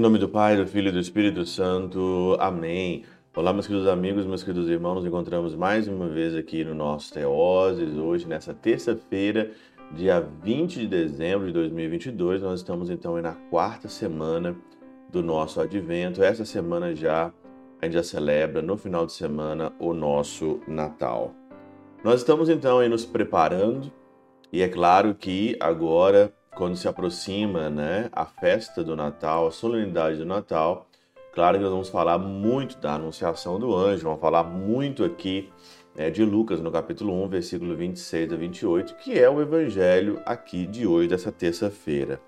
Em nome do Pai, do Filho e do Espírito Santo. Amém. Olá, meus queridos amigos, meus queridos irmãos. Nos encontramos mais uma vez aqui no nosso Teoses, hoje, nessa terça-feira, dia 20 de dezembro de 2022. Nós estamos então na quarta semana do nosso advento. Essa semana já a gente já celebra no final de semana o nosso Natal. Nós estamos então aí nos preparando e é claro que agora, quando se aproxima né, a festa do Natal, a solenidade do Natal, claro que nós vamos falar muito da anunciação do anjo, vamos falar muito aqui né, de Lucas no capítulo 1, versículo 26 a 28, que é o evangelho aqui de hoje, dessa terça-feira.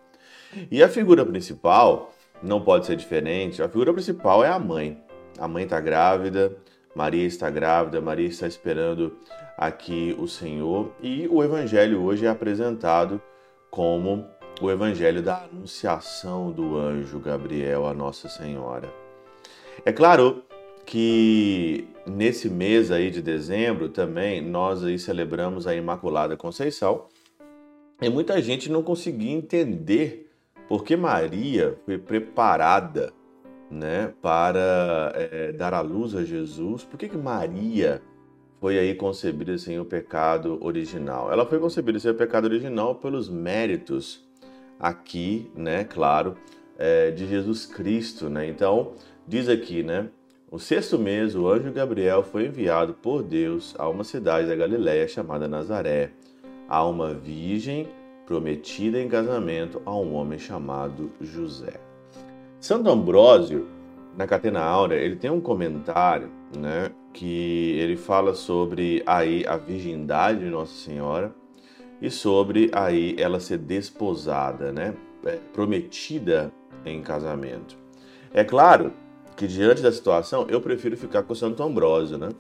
E a figura principal não pode ser diferente, a figura principal é a mãe. A mãe está grávida, Maria está grávida, Maria está esperando aqui o Senhor e o evangelho hoje é apresentado como o evangelho da anunciação do anjo Gabriel a Nossa Senhora. É claro que nesse mês aí de dezembro também nós aí celebramos a Imaculada Conceição e muita gente não conseguia entender porque Maria foi preparada né, para é, dar a luz a Jesus. Por que, que Maria foi aí concebida sem o pecado original? Ela foi concebida sem o pecado original pelos méritos aqui, né, claro, é, de Jesus Cristo, né? Então, diz aqui, né, o sexto mês, o anjo Gabriel foi enviado por Deus a uma cidade da Galiléia chamada Nazaré, a uma virgem prometida em casamento a um homem chamado José. Santo Ambrósio, na Catena Áurea, ele tem um comentário, né, que ele fala sobre aí a virgindade de Nossa Senhora e sobre aí ela ser desposada, né, é, prometida em casamento. É claro que diante da situação eu prefiro ficar com Santo Ambrósio, né?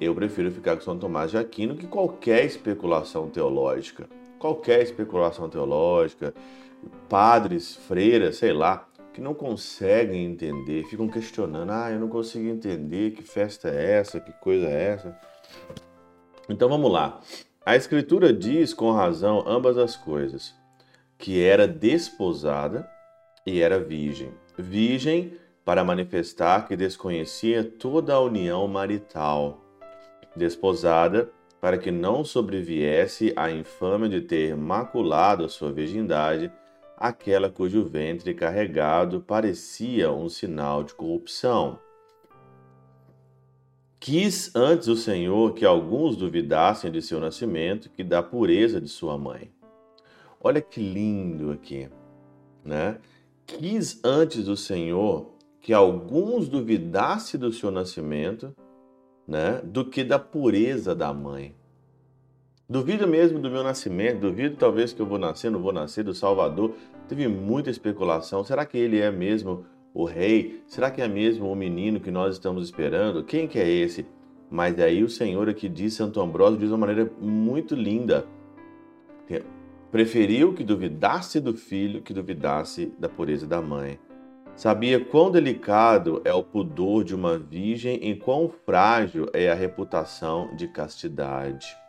Eu prefiro ficar com São Tomás de Aquino que qualquer especulação teológica. Qualquer especulação teológica, padres, freiras, sei lá, que não conseguem entender, ficam questionando: ah, eu não consigo entender que festa é essa, que coisa é essa. Então vamos lá. A Escritura diz com razão ambas as coisas: que era desposada e era virgem. Virgem para manifestar que desconhecia toda a união marital. Desposada para que não sobreviesse a infâmia de ter maculado a sua virgindade aquela cujo ventre carregado parecia um sinal de corrupção. Quis antes o Senhor que alguns duvidassem de seu nascimento que da pureza de sua mãe. Olha que lindo aqui, né? Quis antes o Senhor que alguns duvidassem do seu nascimento, né, do que da pureza da mãe. Duvido mesmo do meu nascimento, duvido talvez que eu vou nascer, não vou nascer do Salvador. Teve muita especulação. Será que ele é mesmo o rei? Será que é mesmo o menino que nós estamos esperando? Quem que é esse? Mas aí o Senhor aqui diz, Santo Ambrósio diz de uma maneira muito linda. Preferiu que duvidasse do filho que duvidasse da pureza da mãe. Sabia quão delicado é o pudor de uma virgem e quão frágil é a reputação de castidade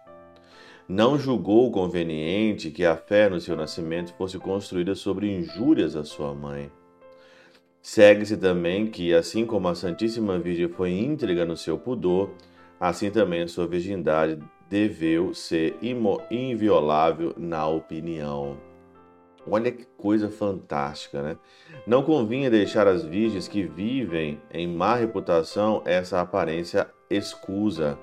não julgou conveniente que a fé no seu nascimento fosse construída sobre injúrias à sua mãe. Segue-se também que, assim como a Santíssima Virgem foi íntegra no seu pudor, assim também sua virgindade deveu ser inviolável na opinião. Olha que coisa fantástica, né? Não convinha deixar as virgens que vivem em má reputação essa aparência escusa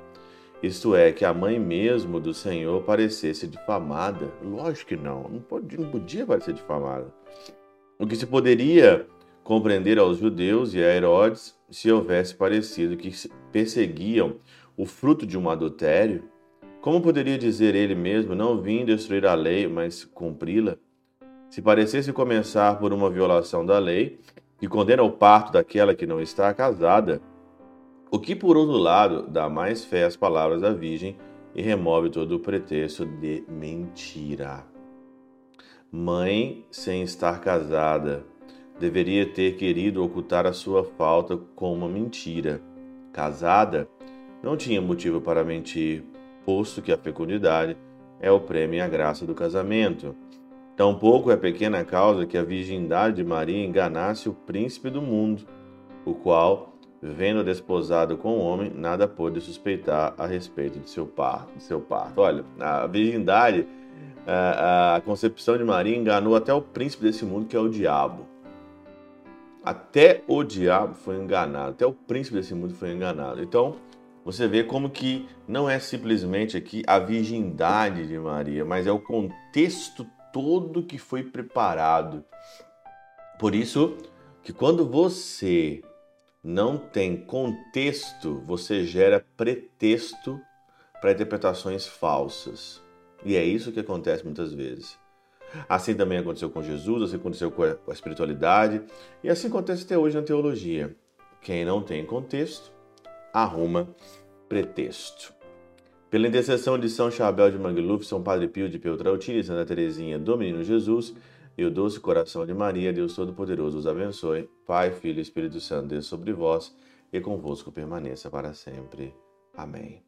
isto é, que a mãe mesmo do Senhor parecesse difamada. Lógico que não, não, pode, não podia parecer difamada. O que se poderia compreender aos judeus e a Herodes se houvesse parecido que perseguiam o fruto de um adultério? Como poderia dizer ele mesmo, não vim destruir a lei, mas cumpri-la? Se parecesse começar por uma violação da lei, que condena o parto daquela que não está casada, o que, por outro lado, dá mais fé às palavras da Virgem e remove todo o pretexto de mentira. Mãe, sem estar casada, deveria ter querido ocultar a sua falta com uma mentira. Casada, não tinha motivo para mentir, posto que a fecundidade é o prêmio e a graça do casamento. Tampouco é pequena causa que a virgindade de Maria enganasse o príncipe do mundo, o qual, vendo desposado com o homem, nada pôde suspeitar a respeito de seu parto. De seu parto. Olha, a virgindade, a concepção de Maria enganou até o príncipe desse mundo, que é o diabo. Até o diabo foi enganado, até o príncipe desse mundo foi enganado. Então, você vê como que não é simplesmente aqui a virgindade de Maria, mas é o contexto todo que foi preparado. Por isso que quando você não tem contexto, você gera pretexto para interpretações falsas. E é isso que acontece muitas vezes. Assim também aconteceu com Jesus, assim aconteceu com a espiritualidade, e assim acontece até hoje na teologia. Quem não tem contexto, arruma pretexto. Pela intercessão de São Chabel de Mangluf, São Padre Pio de Peltrautina e Santa Teresinha do Menino Jesus, e o doce coração de Maria, Deus Todo-Poderoso os abençoe. Pai, Filho e Espírito Santo, Deus sobre vós e convosco permaneça para sempre. Amém.